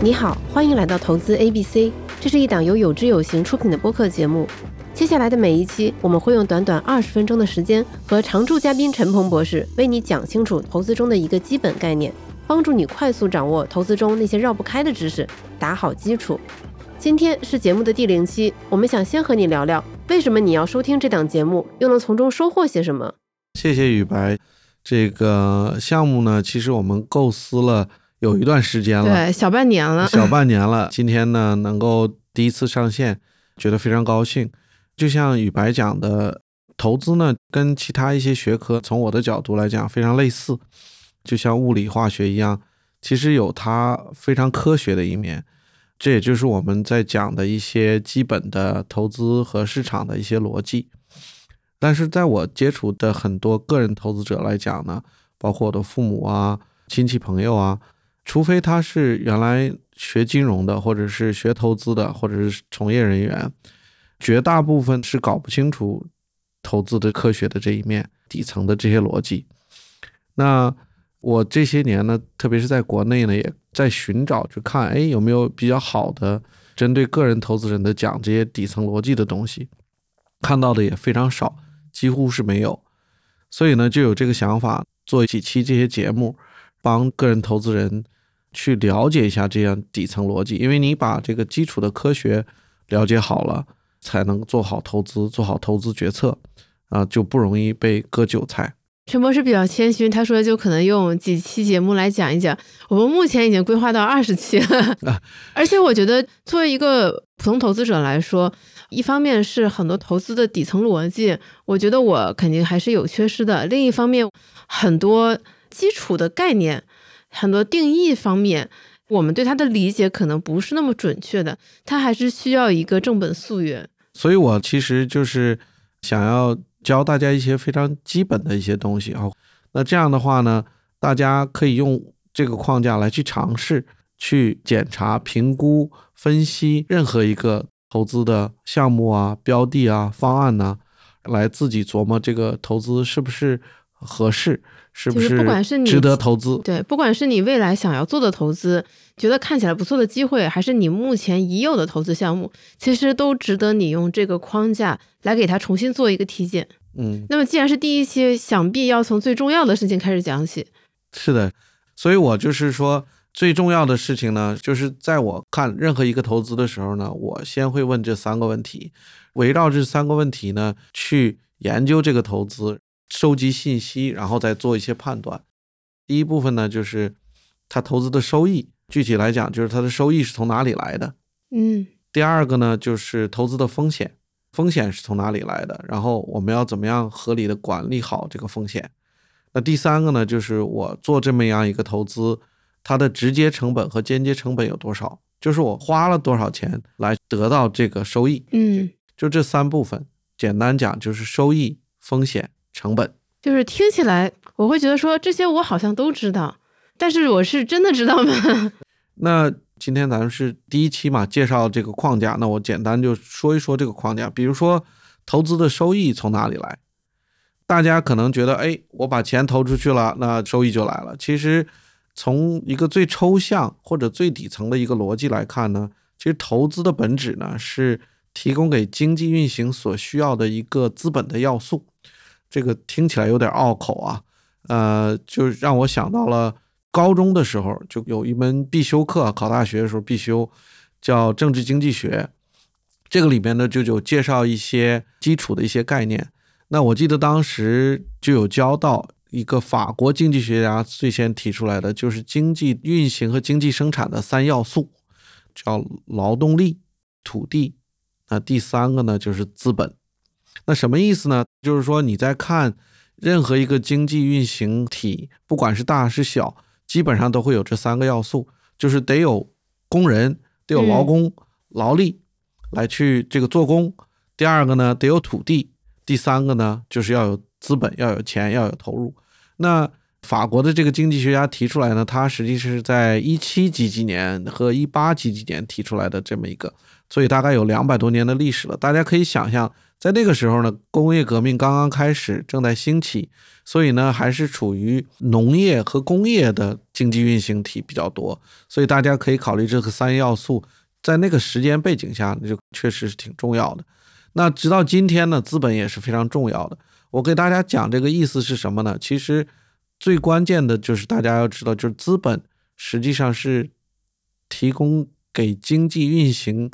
你好，欢迎来到投资 A B C，这是一档由有知有行出品的播客节目。接下来的每一期，我们会用短短二十分钟的时间，和常驻嘉宾陈鹏博士为你讲清楚投资中的一个基本概念，帮助你快速掌握投资中那些绕不开的知识，打好基础。今天是节目的第零期，我们想先和你聊聊，为什么你要收听这档节目，又能从中收获些什么？谢谢雨白，这个项目呢，其实我们构思了有一段时间了，对，小半年了，小半年了。今天呢，能够第一次上线，觉得非常高兴。就像雨白讲的，投资呢，跟其他一些学科，从我的角度来讲非常类似，就像物理化学一样，其实有它非常科学的一面。这也就是我们在讲的一些基本的投资和市场的一些逻辑。但是在我接触的很多个人投资者来讲呢，包括我的父母啊、亲戚朋友啊，除非他是原来学金融的，或者是学投资的，或者是从业人员，绝大部分是搞不清楚投资的科学的这一面底层的这些逻辑。那我这些年呢，特别是在国内呢，也在寻找去看，哎，有没有比较好的针对个人投资人的讲这些底层逻辑的东西，看到的也非常少。几乎是没有，所以呢，就有这个想法做几期这些节目，帮个人投资人去了解一下这样底层逻辑。因为你把这个基础的科学了解好了，才能做好投资，做好投资决策啊，就不容易被割韭菜。陈博士比较谦虚，他说就可能用几期节目来讲一讲。我们目前已经规划到二十期了，而且我觉得作为一个普通投资者来说。一方面是很多投资的底层逻辑，我觉得我肯定还是有缺失的。另一方面，很多基础的概念、很多定义方面，我们对它的理解可能不是那么准确的，它还是需要一个正本溯源。所以我其实就是想要教大家一些非常基本的一些东西啊。那这样的话呢，大家可以用这个框架来去尝试、去检查、评估、分析任何一个。投资的项目啊、标的啊、方案呢，来自己琢磨这个投资是不是合适，是不是值得投资？对，不管是你未来想要做的投资，觉得看起来不错的机会，还是你目前已有的投资项目，其实都值得你用这个框架来给它重新做一个体检。嗯，那么既然是第一期，想必要从最重要的事情开始讲起。是的，所以我就是说。最重要的事情呢，就是在我看任何一个投资的时候呢，我先会问这三个问题，围绕这三个问题呢去研究这个投资，收集信息，然后再做一些判断。第一部分呢，就是他投资的收益，具体来讲就是他的收益是从哪里来的。嗯。第二个呢，就是投资的风险，风险是从哪里来的，然后我们要怎么样合理的管理好这个风险。那第三个呢，就是我做这么样一个投资。它的直接成本和间接成本有多少？就是我花了多少钱来得到这个收益？嗯，就这三部分，简单讲就是收益、风险、成本。就是听起来我会觉得说这些我好像都知道，但是我是真的知道吗？那今天咱们是第一期嘛，介绍这个框架。那我简单就说一说这个框架。比如说，投资的收益从哪里来？大家可能觉得，哎，我把钱投出去了，那收益就来了。其实。从一个最抽象或者最底层的一个逻辑来看呢，其实投资的本质呢是提供给经济运行所需要的一个资本的要素。这个听起来有点拗口啊，呃，就让我想到了高中的时候就有一门必修课，考大学的时候必修，叫政治经济学。这个里面呢就有介绍一些基础的一些概念。那我记得当时就有教到。一个法国经济学家最先提出来的就是经济运行和经济生产的三要素，叫劳动力、土地，那第三个呢就是资本。那什么意思呢？就是说你在看任何一个经济运行体，不管是大是小，基本上都会有这三个要素，就是得有工人，得有劳工、劳力来去这个做工。第二个呢得有土地，第三个呢就是要有。资本要有钱，要有投入。那法国的这个经济学家提出来呢，他实际是在一七几几年和一八几几年提出来的这么一个，所以大概有两百多年的历史了。大家可以想象，在那个时候呢，工业革命刚刚开始，正在兴起，所以呢，还是处于农业和工业的经济运行体比较多，所以大家可以考虑这个三要素，在那个时间背景下，那就确实是挺重要的。那直到今天呢，资本也是非常重要的。我给大家讲这个意思是什么呢？其实最关键的就是大家要知道，就是资本实际上是提供给经济运行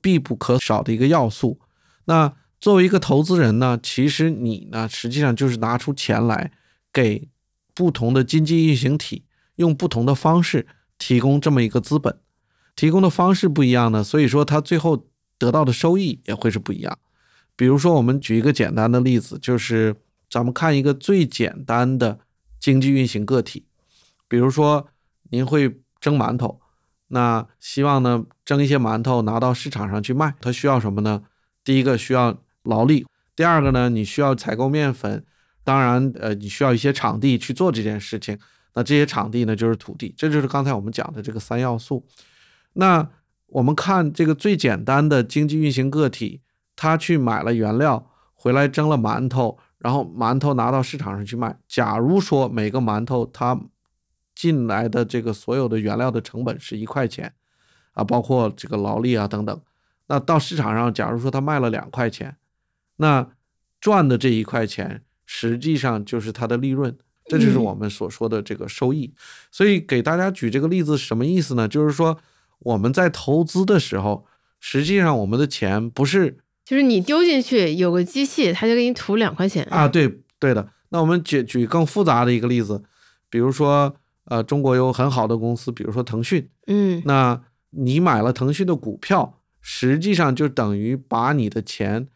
必不可少的一个要素。那作为一个投资人呢，其实你呢，实际上就是拿出钱来给不同的经济运行体用不同的方式提供这么一个资本，提供的方式不一样呢，所以说它最后得到的收益也会是不一样。比如说，我们举一个简单的例子，就是咱们看一个最简单的经济运行个体，比如说您会蒸馒头，那希望呢蒸一些馒头拿到市场上去卖，它需要什么呢？第一个需要。劳力，第二个呢，你需要采购面粉，当然，呃，你需要一些场地去做这件事情。那这些场地呢，就是土地，这就是刚才我们讲的这个三要素。那我们看这个最简单的经济运行个体，他去买了原料回来蒸了馒头，然后馒头拿到市场上去卖。假如说每个馒头它进来的这个所有的原料的成本是一块钱啊，包括这个劳力啊等等，那到市场上，假如说他卖了两块钱。那赚的这一块钱，实际上就是它的利润，这就是我们所说的这个收益。所以给大家举这个例子什么意思呢？就是说我们在投资的时候，实际上我们的钱不是，就是你丢进去有个机器，它就给你吐两块钱啊。对对的。那我们举举更复杂的一个例子，比如说呃，中国有很好的公司，比如说腾讯，嗯，那你买了腾讯的股票，实际上就等于把你的钱。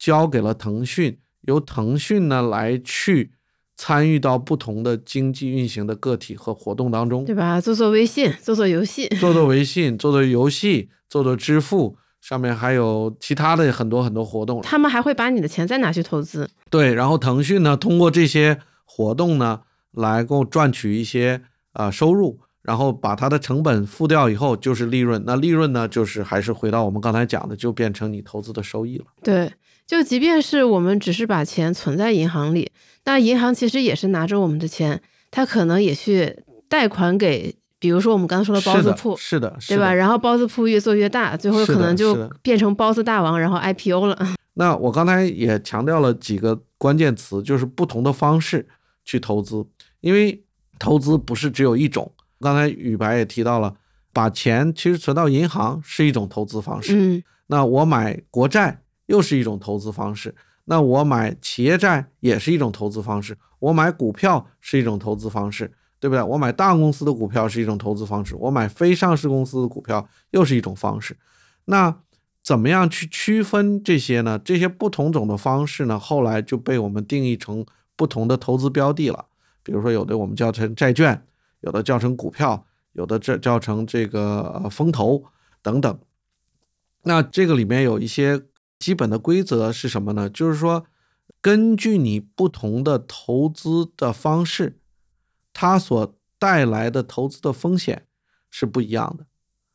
交给了腾讯，由腾讯呢来去参与到不同的经济运行的个体和活动当中，对吧？做做微信，做做游戏，做做微信，做做游戏，做做支付，上面还有其他的很多很多活动。他们还会把你的钱再拿去投资。对，然后腾讯呢，通过这些活动呢，来够赚取一些啊收入。然后把它的成本付掉以后，就是利润。那利润呢，就是还是回到我们刚才讲的，就变成你投资的收益了。对，就即便是我们只是把钱存在银行里，那银行其实也是拿着我们的钱，他可能也去贷款给，比如说我们刚才说的包子铺，是的，对吧？然后包子铺越做越大，最后可能就变成包子大王，然后 IPO 了。那我刚才也强调了几个关键词，就是不同的方式去投资，因为投资不是只有一种。刚才宇白也提到了，把钱其实存到银行是一种投资方式。嗯，那我买国债又是一种投资方式。那我买企业债也是一种投资方式。我买股票是一种投资方式，对不对？我买大公司的股票是一种投资方式。我买非上市公司的股票又是一种方式。那怎么样去区分这些呢？这些不同种的方式呢，后来就被我们定义成不同的投资标的了。比如说，有的我们叫成债券。有的叫成股票，有的这叫成这个风投等等。那这个里面有一些基本的规则是什么呢？就是说，根据你不同的投资的方式，它所带来的投资的风险是不一样的。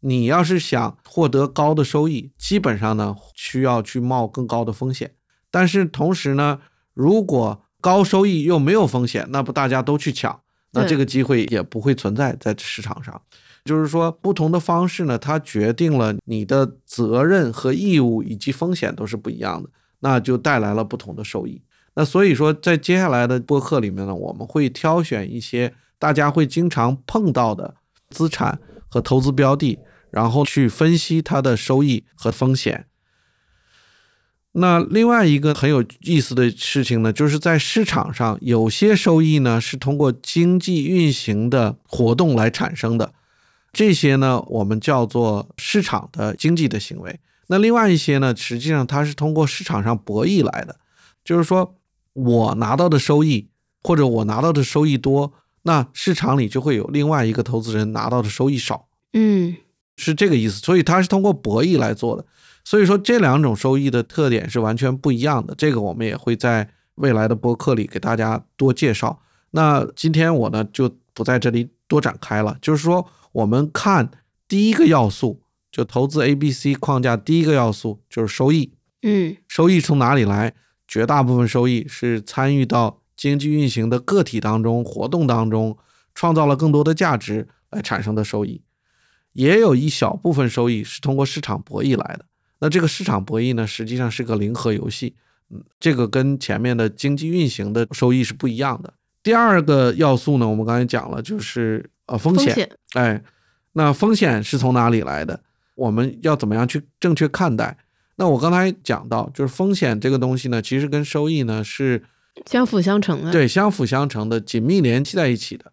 你要是想获得高的收益，基本上呢需要去冒更高的风险。但是同时呢，如果高收益又没有风险，那不大家都去抢？那这个机会也不会存在在市场上，就是说不同的方式呢，它决定了你的责任和义务以及风险都是不一样的，那就带来了不同的收益。那所以说，在接下来的播客里面呢，我们会挑选一些大家会经常碰到的资产和投资标的，然后去分析它的收益和风险。那另外一个很有意思的事情呢，就是在市场上有些收益呢是通过经济运行的活动来产生的，这些呢我们叫做市场的经济的行为。那另外一些呢，实际上它是通过市场上博弈来的，就是说我拿到的收益或者我拿到的收益多，那市场里就会有另外一个投资人拿到的收益少，嗯，是这个意思。所以它是通过博弈来做的。所以说这两种收益的特点是完全不一样的，这个我们也会在未来的播客里给大家多介绍。那今天我呢就不在这里多展开了，就是说我们看第一个要素，就投资 A、B、C 框架第一个要素就是收益。嗯收益从哪里来？绝大部分收益是参与到经济运行的个体当中、活动当中，创造了更多的价值来产生的收益。也有一小部分收益是通过市场博弈来的。那这个市场博弈呢，实际上是个零和游戏。嗯，这个跟前面的经济运行的收益是不一样的。第二个要素呢，我们刚才讲了，就是呃风险。风险哎，那风险是从哪里来的？我们要怎么样去正确看待？那我刚才讲到，就是风险这个东西呢，其实跟收益呢是相辅相成的。，对相辅相成的，紧密联系在一起的。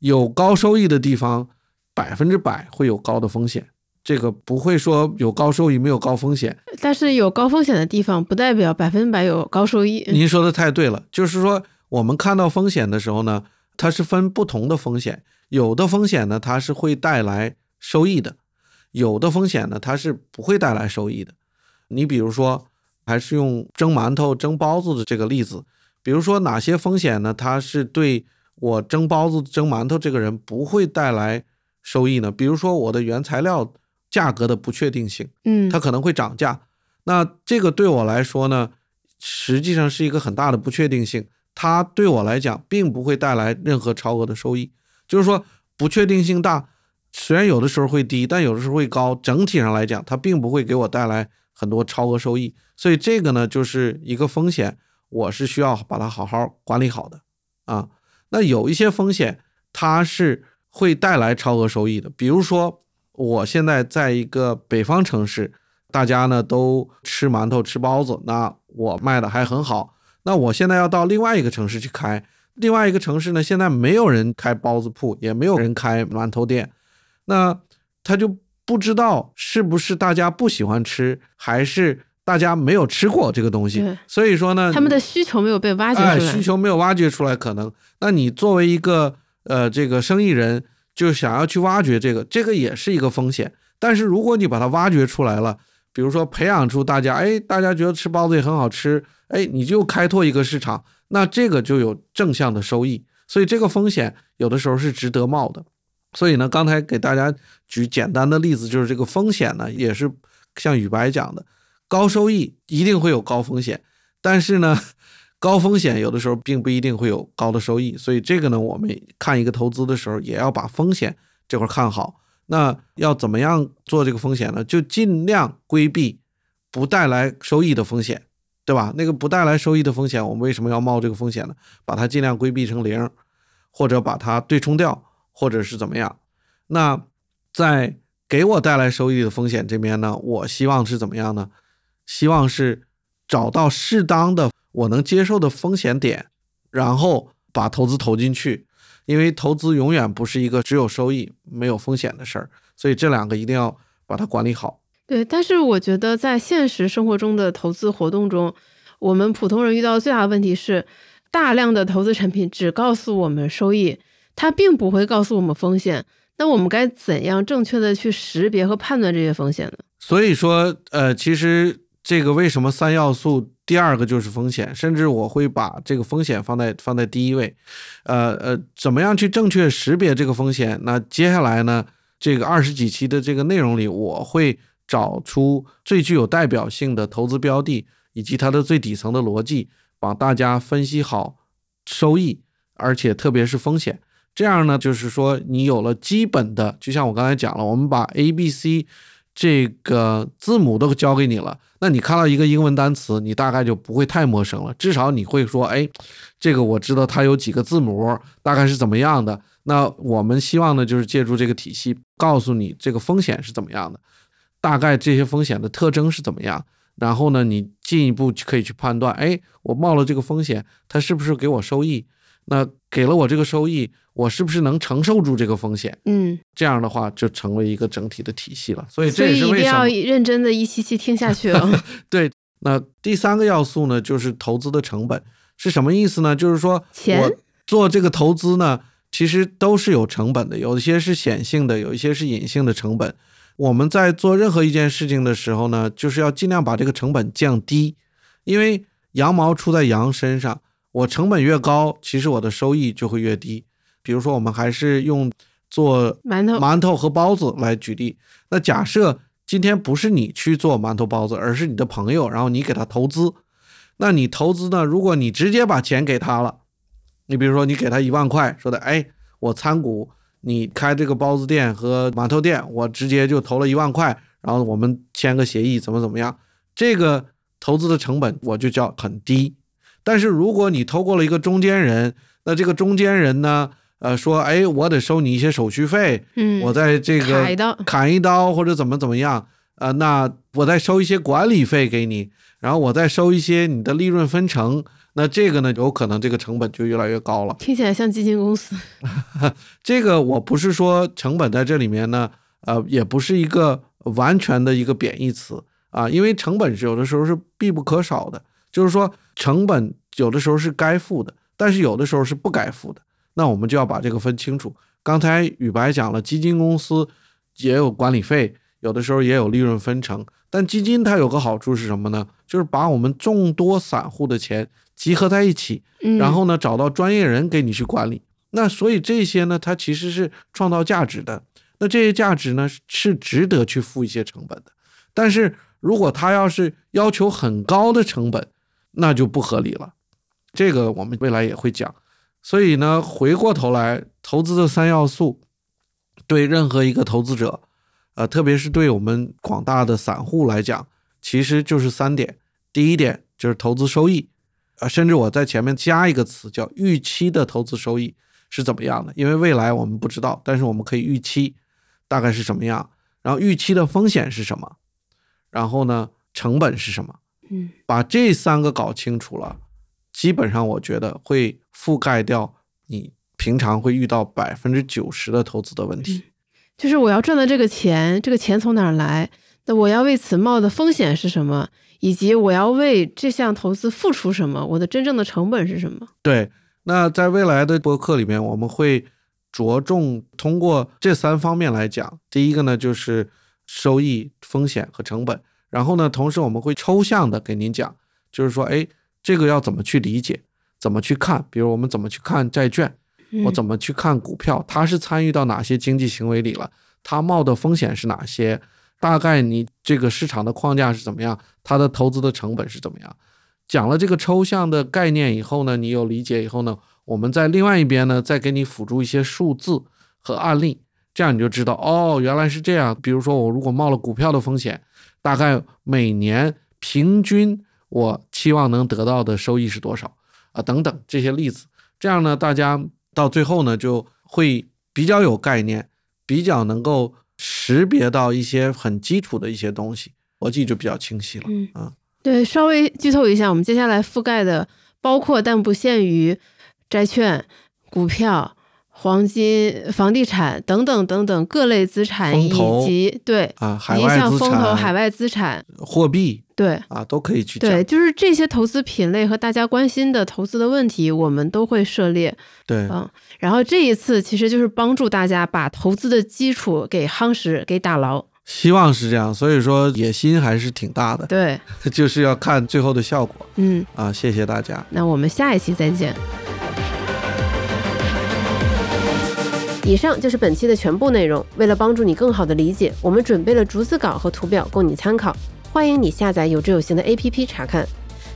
有高收益的地方，百分之百会有高的风险。这个不会说有高收益没有高风险。但是有高风险的地方，不代表百分百有高收益。您说的太对了，就是说我们看到风险的时候呢，它是分不同的风险，有的风险呢它是会带来收益的，有的风险呢它是不会带来收益的。你比如说，还是用蒸馒头、蒸包子的这个例子，比如说哪些风险呢？它是对我蒸包子、蒸馒头这个人不会带来收益呢？比如说我的原材料价格的不确定性。嗯，它可能会涨价。那这个对我来说呢，实际上是一个很大的不确定性。它对我来讲，并不会带来任何超额的收益。就是说，不确定性大，虽然有的时候会低，但有的时候会高。整体上来讲，它并不会给我带来很多超额收益。所以这个呢，就是一个风险，我是需要把它好好管理好的啊。那有一些风险，它是会带来超额收益的，比如说我现在在一个北方城市，大家呢都吃馒头吃包子，那我卖的还很好。那我现在要到另外一个城市去开，另外一个城市呢现在没有人开包子铺，也没有人开馒头店，那他就不知道是不是大家不喜欢吃，还是大家没有吃过这个东西。所以说呢，他们的需求没有被挖掘哎，出来。需求没有挖掘出来，可能那你作为一个呃这个生意人，就想要去挖掘这个，这个也是一个风险。但是如果你把它挖掘出来了，比如说培养出大家，哎，大家觉得吃包子也很好吃，哎，你就开拓一个市场，那这个就有正向的收益。所以这个风险有的时候是值得冒的。所以呢，刚才给大家举简单的例子，就是这个风险呢，也是像宇白讲的，高收益一定会有高风险，但是呢，高风险有的时候并不一定会有高的收益。所以这个呢，我们看一个投资的时候，也要把风险这块看好。那要怎么样做这个风险呢？就尽量规避不带来收益的风险，对吧？那个不带来收益的风险，我们为什么要冒这个风险呢？把它尽量规避成零，或者把它对冲掉，或者是怎么样？那在给我带来收益的风险这边呢，我希望是怎么样呢？希望是找到适当的我能接受的风险点，然后把投资投进去。因为投资永远不是一个只有收益没有风险的事儿，所以这两个一定要把它管理好。对，但是我觉得在现实生活中的投资活动中，我们普通人遇到的最大的问题是，大量的投资产品只告诉我们收益，它并不会告诉我们风险。那我们该怎样正确的去识别和判断这些风险呢？所以说，呃，其实这个为什么三要素，第二个就是风险，甚至我会把这个风险放在放在第一位。呃呃，怎么样去正确识别这个风险？那接下来呢，这个二十几期的这个内容里，我会找出最具有代表性的投资标的以及它的最底层的逻辑，帮大家分析好收益，而且特别是风险。这样呢，就是说你有了基本的，就像我刚才讲了，我们把 A、B、C 这个字母都教给你了，那你看到一个英文单词，你大概就不会太陌生了，至少你会说，哎，这个我知道它有几个字母，大概是怎么样的。那我们希望呢，就是借助这个体系，告诉你这个风险是怎么样的，大概这些风险的特征是怎么样。然后呢，你进一步可以去判断，哎，我冒了这个风险，它是不是给我收益？那给了我这个收益，我是不是能承受住这个风险？嗯，这样的话就成为一个整体的体系了。所以这也以一定要是为什么认真的一期期听下去了。对。那第三个要素呢，就是投资的成本是什么意思呢？就是说钱我做这个投资呢，其实都是有成本的，有一些是显性的，有一些是隐性的成本。我们在做任何一件事情的时候呢，就是要尽量把这个成本降低，因为羊毛出在羊身上，我成本越高，其实我的收益就会越低。比如说，我们还是用做馒头，馒头和包子来举例。那假设今天不是你去做馒头包子，而是你的朋友，然后你给他投资。那你投资呢？如果你直接把钱给他了，你比如说你给他一万块，说的哎，我参股，你开这个包子店和馒头店，我直接就投了一万块，然后我们签个协议，怎么怎么样？这个投资的成本我就叫很低。但是如果你透过了一个中间人，那这个中间人呢，呃，说哎，我得收你一些手续费，嗯，我在这个砍一刀，砍一刀或者怎么怎么样，呃，那我再收一些管理费给你。然后我再收一些你的利润分成，那这个呢，有可能这个成本就越来越高了。听起来像基金公司。这个我不是说成本在这里面呢，呃，也不是一个完全的一个贬义词啊，因为成本是有的时候是必不可少的，就是说成本有的时候是该付的，但是有的时候是不该付的，那我们就要把这个分清楚。刚才宇白讲了，基金公司也有管理费，有的时候也有利润分成。但基金它有个好处是什么呢？就是把我们众多散户的钱集合在一起，然后呢找到专业人给你去管理。那所以这些呢，它其实是创造价值的。那这些价值呢是值得去付一些成本的。但是如果他要是要求很高的成本，那就不合理了。这个我们未来也会讲。所以呢，回过头来，投资的三要素对任何一个投资者。呃，特别是对我们广大的散户来讲，其实就是三点。第一点就是投资收益，啊，甚至我在前面加一个词叫预期的投资收益是怎么样的？因为未来我们不知道，但是我们可以预期大概是什么样。然后预期的风险是什么？然后呢，成本是什么？嗯，把这三个搞清楚了，基本上我觉得会覆盖掉你平常会遇到百分之九十的投资的问题。就是我要赚的这个钱，这个钱从哪儿来？那我要为此冒的风险是什么？以及我要为这项投资付出什么？我的真正的成本是什么？对，那在未来的播客里面，我们会着重通过这三方面来讲。第一个呢，就是收益、风险和成本。然后呢，同时我们会抽象的给您讲，就是说，哎，这个要怎么去理解，怎么去看？比如我们怎么去看债券？我怎么去看股票？它是参与到哪些经济行为里了？它冒的风险是哪些？大概你这个市场的框架是怎么样？它的投资的成本是怎么样？讲了这个抽象的概念以后呢，你有理解以后呢，我们在另外一边呢，再给你辅助一些数字和案例，这样你就知道哦，原来是这样。比如说我如果冒了股票的风险，大概每年平均我期望能得到的收益是多少啊？等等这些例子，这样呢，大家。到最后呢，就会比较有概念，比较能够识别到一些很基础的一些东西，逻辑就比较清晰了。嗯啊，对，稍微剧透一下，我们接下来覆盖的包括但不限于债券、股票。黄金、房地产等等等等各类资产，以及对啊，海外资产、海外资产、货币，对啊，都可以去对，就是这些投资品类和大家关心的投资的问题，我们都会涉猎。对，嗯，然后这一次其实就是帮助大家把投资的基础给夯实、给打牢。希望是这样，所以说野心还是挺大的。对，就是要看最后的效果。嗯啊，谢谢大家。那我们下一期再见。以上就是本期的全部内容。为了帮助你更好的理解，我们准备了逐字稿和图表供你参考。欢迎你下载有知有行的 APP 查看。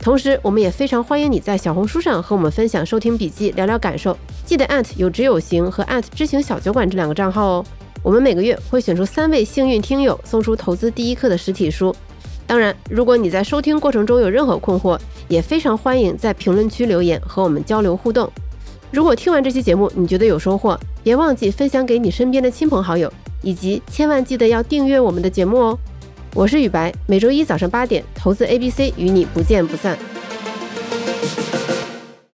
同时，我们也非常欢迎你在小红书上和我们分享收听笔记，聊聊感受。记得有知有行和知行小酒馆这两个账号哦。我们每个月会选出三位幸运听友，送出投资第一课的实体书。当然，如果你在收听过程中有任何困惑，也非常欢迎在评论区留言和我们交流互动。如果听完这期节目你觉得有收获，别忘记分享给你身边的亲朋好友，以及千万记得要订阅我们的节目哦。我是雨白，每周一早上八点，投资 A B C 与你不见不散。